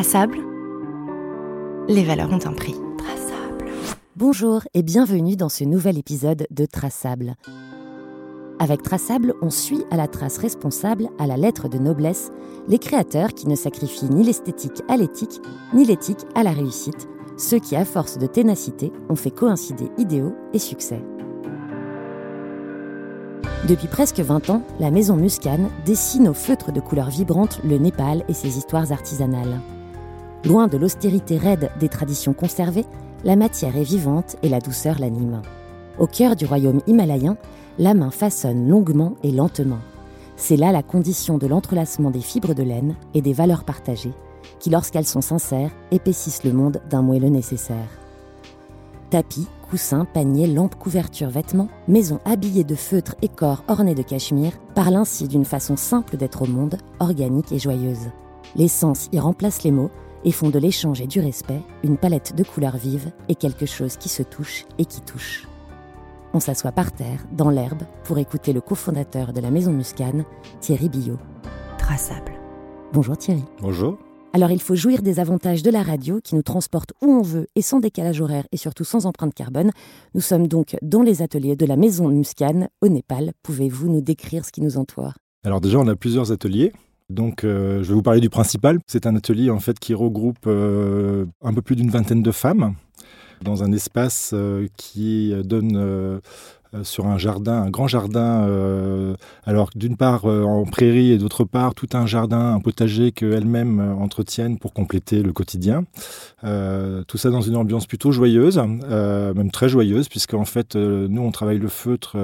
Traçable. Les valeurs ont un prix. Traçable. Bonjour et bienvenue dans ce nouvel épisode de Traçable. Avec Traçable, on suit à la trace responsable, à la lettre de noblesse, les créateurs qui ne sacrifient ni l'esthétique à l'éthique, ni l'éthique à la réussite, ceux qui, à force de ténacité, ont fait coïncider idéaux et succès. Depuis presque 20 ans, la maison Muscane dessine au feutre de couleurs vibrantes le Népal et ses histoires artisanales. Loin de l'austérité raide des traditions conservées, la matière est vivante et la douceur l'anime. Au cœur du royaume himalayen, la main façonne longuement et lentement. C'est là la condition de l'entrelacement des fibres de laine et des valeurs partagées, qui, lorsqu'elles sont sincères, épaississent le monde d'un moelleux nécessaire. Tapis, coussins, paniers, lampes, couvertures, vêtements, maisons habillées de feutres et corps ornés de cachemire parlent ainsi d'une façon simple d'être au monde, organique et joyeuse. Les sens y remplacent les mots et font de l'échange et du respect une palette de couleurs vives et quelque chose qui se touche et qui touche. On s'assoit par terre, dans l'herbe, pour écouter le cofondateur de la maison Muscane, Thierry Billot. Traçable. Bonjour Thierry. Bonjour. Alors il faut jouir des avantages de la radio qui nous transporte où on veut et sans décalage horaire et surtout sans empreinte carbone. Nous sommes donc dans les ateliers de la maison Muscane au Népal. Pouvez-vous nous décrire ce qui nous entoure? Alors déjà on a plusieurs ateliers. Donc, euh, je vais vous parler du principal. C'est un atelier en fait qui regroupe euh, un peu plus d'une vingtaine de femmes dans un espace euh, qui donne sur un jardin, un grand jardin. alors d'une part en prairie et d'autre part tout un jardin, un potager qu'elles-mêmes entretiennent pour compléter le quotidien. tout ça dans une ambiance plutôt joyeuse, même très joyeuse, puisque en fait nous on travaille le feutre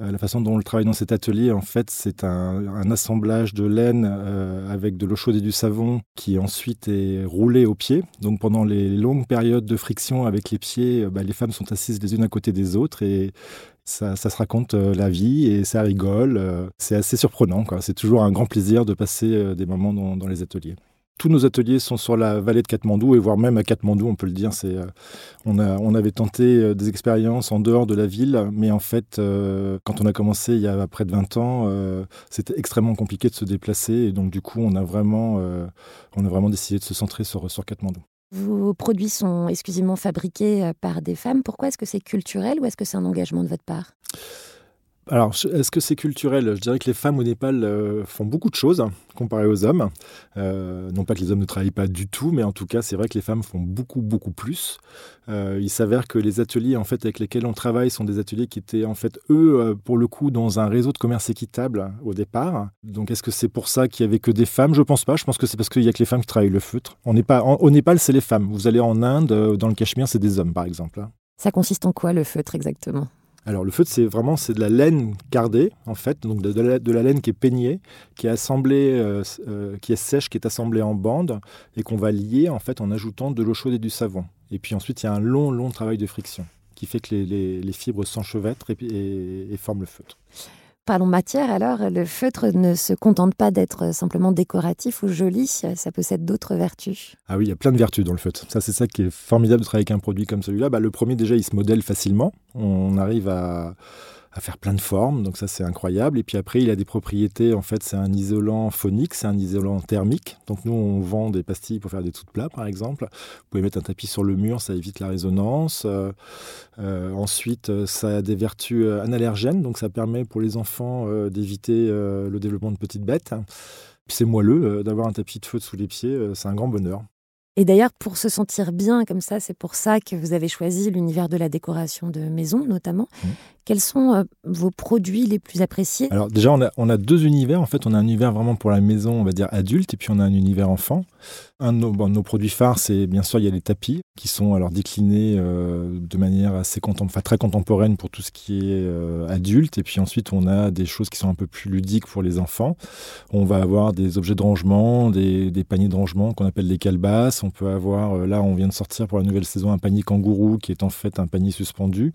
euh, la façon dont on le travaille dans cet atelier, en fait, c'est un, assemblage de laine euh, avec de l'eau chaude et du savon qui ensuite est roulé au pied. Donc pendant les longues périodes de friction avec les pieds, euh, bah, les femmes sont assises les unes à côté des autres et ça, se raconte la vie et ça rigole. c'est assez surprenant. C'est toujours un grand plaisir de passer des moments dans les ateliers tous nos ateliers sont sur la vallée de Katmandou et voire même à Katmandou, on peut le dire. Euh, on, avait tenté euh, des expériences en dehors de la ville, mais en fait, euh, quand on a commencé il y a près de 20 ans, c'était extrêmement compliqué de se déplacer et donc du coup, on a vraiment, on a vraiment décidé de se centrer sur, sur Katmandou. Vos produits sont exclusivement fabriqués par des femmes. Pourquoi Est-ce que c'est culturel ou est-ce que c'est un engagement de votre part? Alors, est-ce que c'est culturel? Je dirais que les femmes au Népal euh, font beaucoup de choses hein, comparé aux hommes. Euh, non pas que les hommes ne travaillent pas du tout, mais en tout cas, c'est vrai que les femmes font beaucoup, beaucoup plus. Euh, il s'avère que les ateliers en fait avec lesquels on travaille sont des ateliers qui étaient en fait eux, pour le coup, dans un réseau de commerce équitable au départ. Donc, est-ce que c'est pour ça qu'il y avait que des femmes? Je pense pas. Je pense que c'est parce qu'il y a que les femmes qui travaillent le feutre. Au Népal, c'est les femmes. Vous allez en Inde, dans le Cachemire, c'est des hommes, par exemple. Hein. Ça consiste en quoi le feutre exactement? Alors le feutre, c'est vraiment c'est de la laine gardée en fait, donc de, la, laine qui est peignée, qui est assemblée, euh, euh, qui est sèche, qui est assemblée en bande et qu'on va lier en fait en ajoutant de l'eau chaude et du savon. Et puis ensuite il y a un long long travail de friction qui fait que les, fibres s'enchevêtrent et forment le feutre. Parlons matière alors, le feutre ne se contente pas d'être simplement décoratif ou joli, ça possède d'autres vertus. Ah oui, il y a plein de vertus dans le feutre. Ça, c'est ça qui est formidable de travailler avec un produit comme celui-là. Bah, le premier, déjà, il se modèle facilement. On arrive à à faire plein de formes, donc ça c'est incroyable. Et puis après, il a des propriétés, en fait, c'est un isolant phonique, c'est un isolant thermique. Donc nous, on vend des pastilles pour faire des toutes plats, par exemple. Vous pouvez mettre un tapis sur le mur, ça évite la résonance. Euh, euh, ensuite, ça a des vertus euh, analergènes, donc ça permet pour les enfants d'éviter le développement de petites bêtes. Puis c'est moelleux, d'avoir un tapis de feu sous les pieds, c'est un grand bonheur. Et d'ailleurs, pour se sentir bien comme ça, c'est pour ça que vous avez choisi l'univers de la décoration de maison, notamment. Mmh. Quels sont euh, vos produits les plus appréciés? Alors déjà, on a, on a, deux univers. En fait, on a un univers vraiment pour la maison, on va dire adulte, et puis on a un univers enfant. Un de nos, produits phares, c'est bien sûr, il y a les tapis qui sont alors déclinés euh, de manière assez enfin, très contemporaine pour tout ce qui est euh, adulte. Et puis ensuite, on a des choses qui sont un peu plus ludiques pour les enfants. On va avoir des objets de rangement, des, des paniers de rangement qu'on appelle des calebasses. On peut avoir, là, on vient de sortir pour la nouvelle saison un panier kangourou qui est en fait un panier suspendu.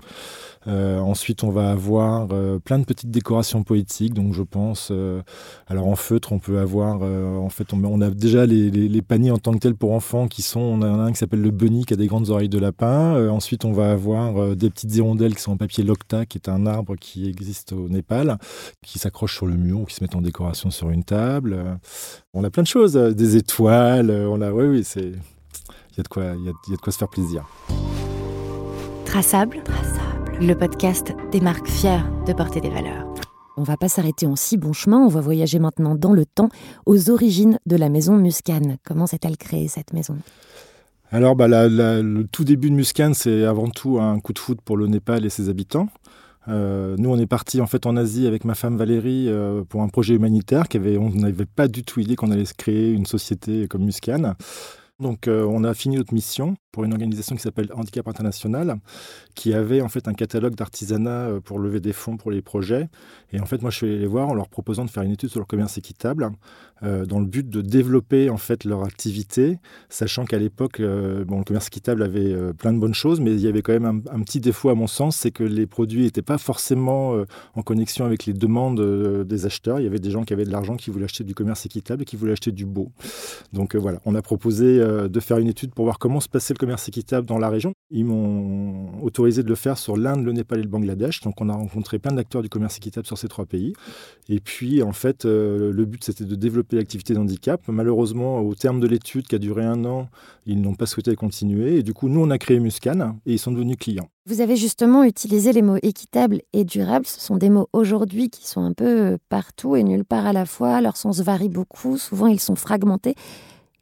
ensuite, on va avoir euh, plein de petites décorations poétiques. Donc, je pense, euh, alors en feutre, on peut avoir, euh, en fait, on, a déjà les, paniers en tant que tels pour enfants qui sont, on a un qui s'appelle le bunny qui a des grandes oreilles de lapin. ensuite, on va avoir des petites hirondelles qui sont en papier locta, qui est un arbre qui existe au Népal, qui s'accroche sur le mur ou qui se met en décoration sur une table. On a plein de choses, des étoiles. On a, oui, oui, c'est, il y a de quoi, il y a de quoi se faire plaisir. Traçable. Traçable. Le podcast des marques fières de porter des valeurs. On va pas s'arrêter en si bon chemin, on va voyager maintenant dans le temps, aux origines de la maison Muscane. Comment s'est-elle créée cette maison? Alors, bah, le tout début de Muscane, c'est avant tout un coup de foot pour le Népal et ses habitants. Euh, nous, on est parti en fait en Asie avec ma femme Valérie euh, pour un projet humanitaire. Qui avait, on n'avait pas du tout idée qu'on allait créer une société comme Muscane. Donc, euh, on a fini notre mission pour une organisation qui s'appelle Handicap International, qui avait en fait un catalogue d'artisanat euh, pour lever des fonds pour les projets. Et en fait, moi, je suis allé les voir en leur proposant de faire une étude sur le commerce équitable, euh, dans le but de développer en fait leur activité, sachant qu'à l'époque, bon, le commerce équitable avait plein de bonnes choses, mais il y avait quand même un, petit défaut à mon sens, c'est que les produits n'étaient pas forcément en connexion avec les demandes des acheteurs. Il y avait des gens qui avaient de l'argent qui voulaient acheter du commerce équitable et qui voulaient acheter du beau. Donc voilà, on a proposé de faire une étude pour voir comment se passait le commerce équitable dans la région. Ils m'ont autorisé de le faire sur l'Inde, le Népal et le Bangladesh. Donc on a rencontré plein d'acteurs du commerce équitable sur ces trois pays. Et puis en fait, euh, le but c'était de développer l'activité d'handicap. Malheureusement, au terme de l'étude qui a duré un an, ils n'ont pas souhaité continuer. Et du coup, nous on a créé Muscan et ils sont devenus clients. Vous avez justement utilisé les mots équitable et durable. Ce sont des mots aujourd'hui qui sont un peu partout et nulle part à la fois. Leur sens varie beaucoup. Souvent, ils sont fragmentés.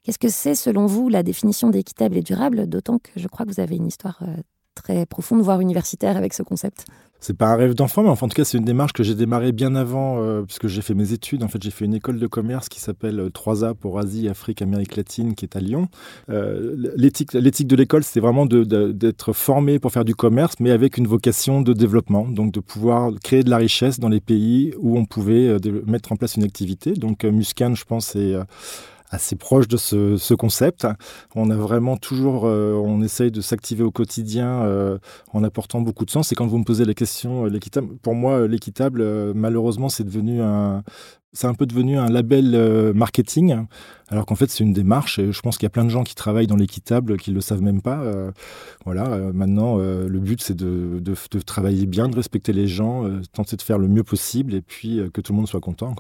Qu'est-ce que c'est, selon vous, la définition d'équitable et durable? D'autant que je crois que vous avez une histoire euh, très profonde, voire universitaire, avec ce concept. C'est pas un rêve d'enfant, mais en tout cas, c'est une démarche que j'ai démarrée bien avant, euh, puisque j'ai fait mes études. En fait, j'ai fait une école de commerce qui s'appelle 3A euh, pour Asie, Afrique, Amérique latine, qui est à Lyon. l'éthique, l'éthique de l'école, c'était vraiment d'être formé pour faire du commerce, mais avec une vocation de développement, donc de pouvoir créer de la richesse dans les pays où on pouvait mettre en place une activité. Donc, Muscan, je pense, c'est assez proche de ce, concept. On a vraiment toujours, euh, on essaye de s'activer au quotidien euh, en apportant beaucoup de sens. Et quand vous me posez la question, euh, l'équitable, pour moi, l'équitable, malheureusement, c'est devenu un, c'est un peu devenu un label marketing, alors qu'en fait c'est une démarche. Et je pense qu'il y a plein de gens qui travaillent dans l'équitable qui ne le savent même pas. voilà, maintenant le but c'est de, travailler bien, de respecter les gens, tenter de faire le mieux possible et puis que tout le monde soit content.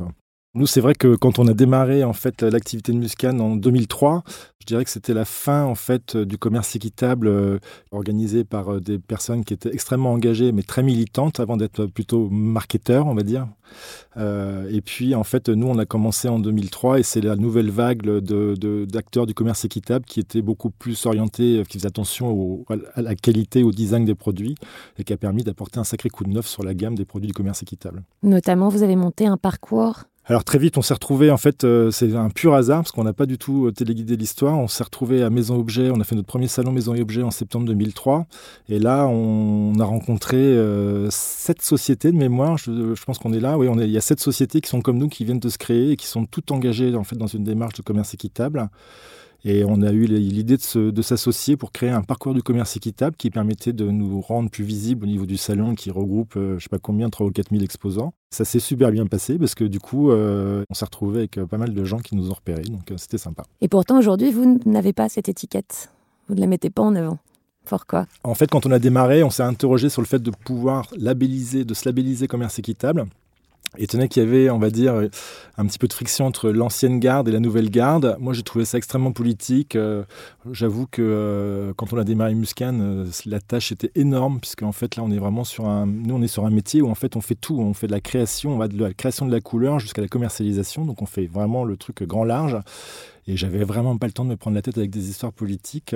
Nous, c'est vrai que quand on a démarré en fait l'activité de Muscan en 2003, je dirais que c'était la fin en fait du commerce équitable euh, organisé par euh, des personnes qui étaient extrêmement engagées mais très militantes avant d'être plutôt marketeurs, on va dire. Euh, et puis en fait, nous, on a commencé en 2003 et c'est la nouvelle vague d'acteurs du commerce équitable qui était beaucoup plus orientés, qui faisait attention à la qualité, au design des produits et qui a permis d'apporter un sacré coup de neuf sur la gamme des produits du commerce équitable. Notamment, vous avez monté un parcours alors très vite, on s'est retrouvé, en fait, euh, c'est un pur hasard, parce qu'on n'a pas du tout euh, téléguidé l'histoire. On s'est retrouvé à Maison Objet, on a fait notre premier salon Maison et Objet en septembre 2003. Et là, on a rencontré euh, sept sociétés de mémoire. Je, pense qu'on est là. Oui, il y a sept sociétés qui sont comme nous, qui viennent de se créer et qui sont toutes engagées dans une démarche de commerce équitable. Et on a eu l'idée de s'associer pour créer un parcours du commerce équitable qui permettait de nous rendre plus visibles au niveau du salon qui regroupe, je ne sais pas combien, 3 ou 4 000 exposants. Ça s'est super bien passé parce que du coup, euh, on s'est retrouvé avec euh, pas mal de gens qui nous ont repérés, donc euh, c'était sympa. Et pourtant, aujourd'hui, vous n'avez pas cette étiquette. Vous ne la mettez pas en avant. Pourquoi En fait, quand on a démarré, on s'est interrogé sur le fait de pouvoir labelliser, de se labelliser commerce équitable. Étonné qu'il y avait, on va dire, un petit peu de friction entre l'ancienne garde et la nouvelle garde. Moi, j'ai trouvé ça extrêmement politique. Euh, j'avoue que euh, quand on a démarré Muscan, euh, la tâche était énorme, puisque en fait, là, on est vraiment sur un, nous, on est sur un métier où en fait, on fait tout. On fait de la création, on va de la création de la couleur jusqu'à la commercialisation. Donc, on fait vraiment le truc grand large. Et j'avais vraiment pas le temps de me prendre la tête avec des histoires politiques.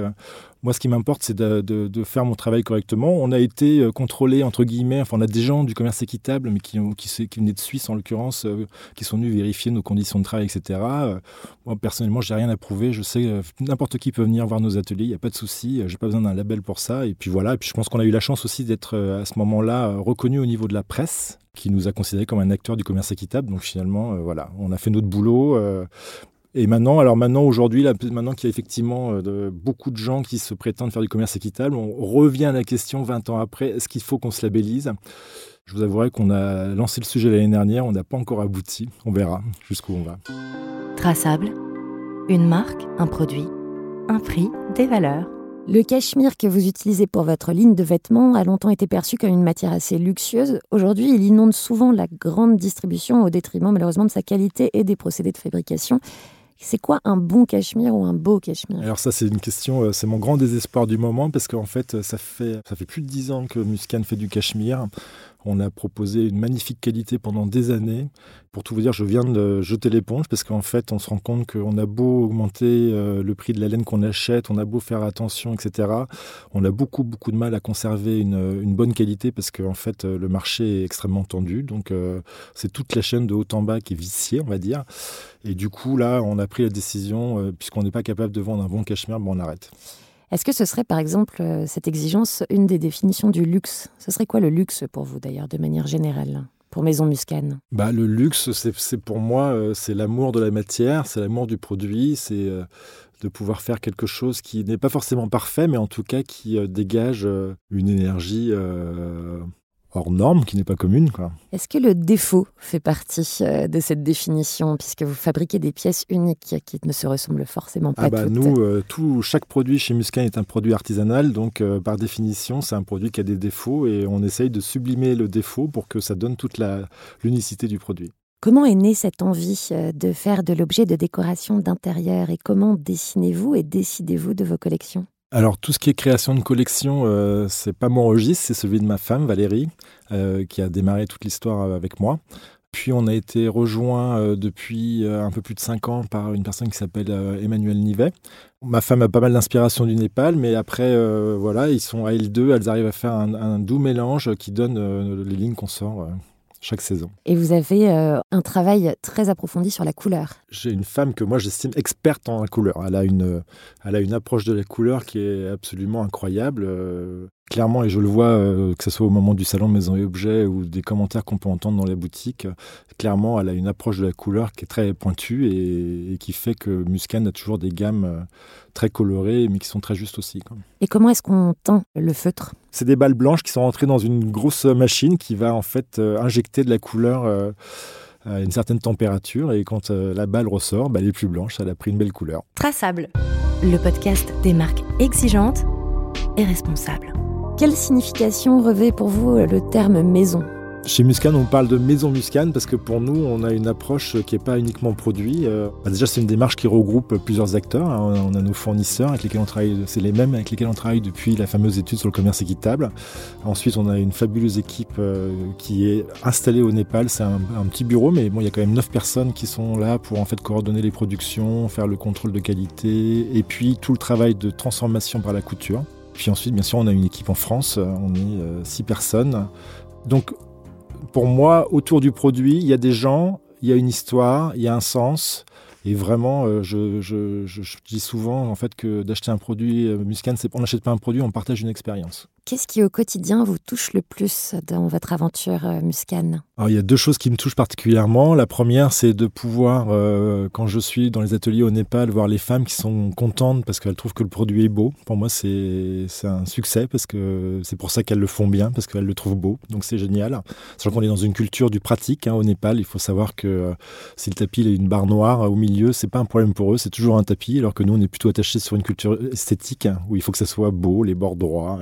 Moi, ce qui m'importe, c'est de, faire mon travail correctement. On a été euh, contrôlé, entre guillemets, enfin, on a des gens du commerce équitable, mais qui, venaient de Suisse, en l'occurrence, euh, qui sont venus vérifier nos conditions de travail, etc. Euh, moi, personnellement, j'ai rien à prouver. Je sais, n'importe qui peut venir voir nos ateliers, il n'y a pas de souci. J'ai pas besoin d'un label pour ça. Et puis voilà. Et puis je pense qu'on a eu la chance aussi d'être à ce moment-là reconnu au niveau de la presse qui nous a considéré comme un acteur du commerce équitable. Donc finalement, voilà, on a fait notre boulot. Et maintenant, alors maintenant, aujourd'hui, maintenant qu'il y a effectivement de, beaucoup de gens qui se prétendent faire du commerce équitable, on revient à la question 20 ans après, est-ce qu'il faut qu'on se labellise? Je vous avouerai qu'on a lancé le sujet l'année dernière, on n'a pas encore abouti, on verra jusqu'où on va. Traçable, une marque, un produit, un prix, des valeurs. Le cachemire que vous utilisez pour votre ligne de vêtements a longtemps été perçu comme une matière assez luxueuse. Aujourd'hui, il inonde souvent la grande distribution au détriment malheureusement de sa qualité et des procédés de fabrication. C'est quoi un bon cachemire ou un beau cachemire? Alors ça c'est une question, euh, c'est mon grand désespoir du moment parce qu'en fait ça fait, ça fait plus de dix ans que Muscan fait du cachemire. On a proposé une magnifique qualité pendant des années. Pour tout vous dire, je viens de jeter l'éponge parce qu'en fait, on se rend compte qu'on a beau augmenter euh, le prix de la laine qu'on achète, on a beau faire attention, etc. On a beaucoup, beaucoup de mal à conserver une, bonne qualité parce qu'en fait, euh, le marché est extrêmement tendu. Donc, euh, c'est toute la chaîne de haut en bas qui est viciée, on va dire. Et du coup, là, on a pris la décision, puisqu'on n'est pas capable de vendre un bon cachemire, bon, on arrête. Est-ce que ce serait par exemple euh, cette exigence une des définitions du luxe? Ce serait quoi le luxe pour vous d'ailleurs de manière générale pour Maison Muscane? Bah, Le luxe, c'est pour moi, euh, c'est l'amour de la matière, c'est l'amour du produit, c'est euh, de pouvoir faire quelque chose qui n'est pas forcément parfait, mais en tout cas qui dégage une énergie hors norme, qui n'est pas commune. Est-ce que le défaut fait partie euh, de cette définition, puisque vous fabriquez des pièces uniques qui ne se ressemblent forcément pas ah bah, toutes? Nous, euh, tout, chaque produit chez Muscan est un produit artisanal, donc euh, par définition, c'est un produit qui a des défauts et on essaye de sublimer le défaut pour que ça donne toute l'unicité du produit. Comment est née cette envie de faire de l'objet de décoration d'intérieur et comment dessinez-vous et décidez-vous de vos collections? Alors tout ce qui est création de collection, euh, c'est pas mon registre, c'est celui de ma femme Valérie, euh, qui a démarré toute l'histoire avec moi. Puis on a été rejoint euh, depuis un peu plus de cinq ans par une personne qui s'appelle Emmanuel Nivet. Ma femme a pas mal d'inspiration du Népal, mais après, voilà, ils sont à L2, elles arrivent à faire un, un doux mélange qui donne les lignes qu'on sort chaque saison. Et vous avez euh, un travail très approfondi sur la couleur. J'ai une femme que moi j'estime experte en la couleur. Elle a, une, elle a une approche de la couleur qui est absolument incroyable. Euh, clairement, et je le vois, euh, que ce soit au moment du salon Maison et Objets ou des commentaires qu'on peut entendre dans les boutiques, clairement, elle a une approche de la couleur qui est très pointue et, qui fait que Muscan a toujours des gammes très colorées, mais qui sont très justes aussi. Et comment est-ce qu'on teint le feutre? C'est des balles blanches qui sont rentrées dans une grosse machine qui va en fait euh, injecter de la couleur euh, à une certaine température et quand euh, la balle ressort, bah, elle est plus blanche, elle a pris une belle couleur. Traçable, le podcast des marques exigeantes et responsables. Quelle signification revêt pour vous le terme maison? Chez Muscan, on parle de maison Muscan parce que pour nous, on a une approche qui n'est pas uniquement produit. Euh, bah, déjà, c'est une démarche qui regroupe plusieurs acteurs. Hein. On a nos fournisseurs avec lesquels on travaille, c'est les mêmes avec lesquels on travaille depuis la fameuse étude sur le commerce équitable. Ensuite, on a une fabuleuse équipe euh, qui est installée au Népal. C'est un, petit bureau, mais bon, il y a quand même neuf personnes qui sont là pour en fait coordonner les productions, faire le contrôle de qualité et puis tout le travail de transformation par la couture. Puis ensuite, bien sûr, on a une équipe en France. On est euh, six personnes. Donc, pour moi, autour du produit, il y a des gens, il y a une histoire, il y a un sens. Et vraiment, euh, je, dis souvent en fait que d'acheter un produit euh, Muscan, on n'achète pas un produit, on partage une expérience. Qu'est-ce qui au quotidien vous touche le plus dans votre aventure euh, Muscan Alors, Il y a deux choses qui me touchent particulièrement. La première, c'est de pouvoir, euh, quand je suis dans les ateliers au Népal, voir les femmes qui sont contentes parce qu'elles trouvent que le produit est beau. Pour moi, c'est un succès parce que c'est pour ça qu'elles le font bien, parce qu'elles le trouvent beau. Donc c'est génial. Sachant qu'on est dans une culture du pratique hein, au Népal. Il faut savoir que euh, si le tapis est une barre noire au milieu, c'est pas un problème pour eux. C'est toujours un tapis, alors que nous, on est plutôt attachés sur une culture esthétique hein, où il faut que ça soit beau, les bords droits.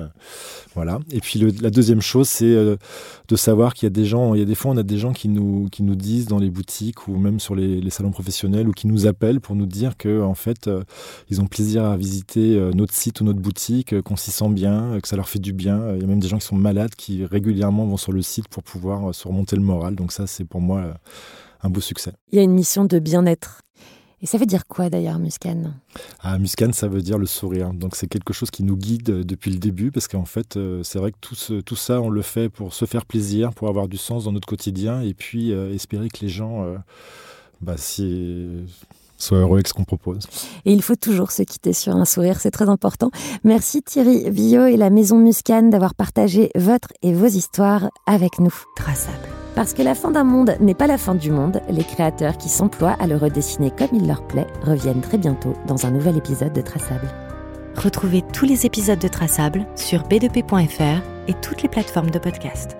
Voilà. Et puis la deuxième chose, c'est euh, de savoir qu'il y a des gens, il y a des fois, on a des gens qui nous, qui nous disent dans les boutiques ou même sur les, salons professionnels ou qui nous appellent pour nous dire que en fait, euh, ils ont plaisir à visiter euh, notre site ou notre boutique, qu'on s'y sent bien, que ça leur fait du bien. Il y a même des gens qui sont malades qui régulièrement vont sur le site pour pouvoir se remonter le moral. Donc ça, c'est pour moi un beau succès. Il y a une mission de bien-être et ça veut dire quoi d'ailleurs, Muscan ah, Muscan, ça veut dire le sourire. Donc c'est quelque chose qui nous guide depuis le début, parce qu'en fait, euh, c'est vrai que tout, tout, ça, on le fait pour se faire plaisir, pour avoir du sens dans notre quotidien, et puis euh, espérer que les gens euh, bah, soient heureux avec ce qu'on propose. Et il faut toujours se quitter sur un sourire, c'est très important. Merci Thierry Villot et la Maison Muscan d'avoir partagé votre et vos histoires avec nous. Traçable Parce que la fin d'un monde n'est pas la fin du monde, les créateurs qui s'emploient à le redessiner comme il leur plaît reviennent très bientôt dans un nouvel épisode de Traçable. Retrouvez tous les épisodes de Traçable sur b2p.fr et toutes les plateformes de podcast.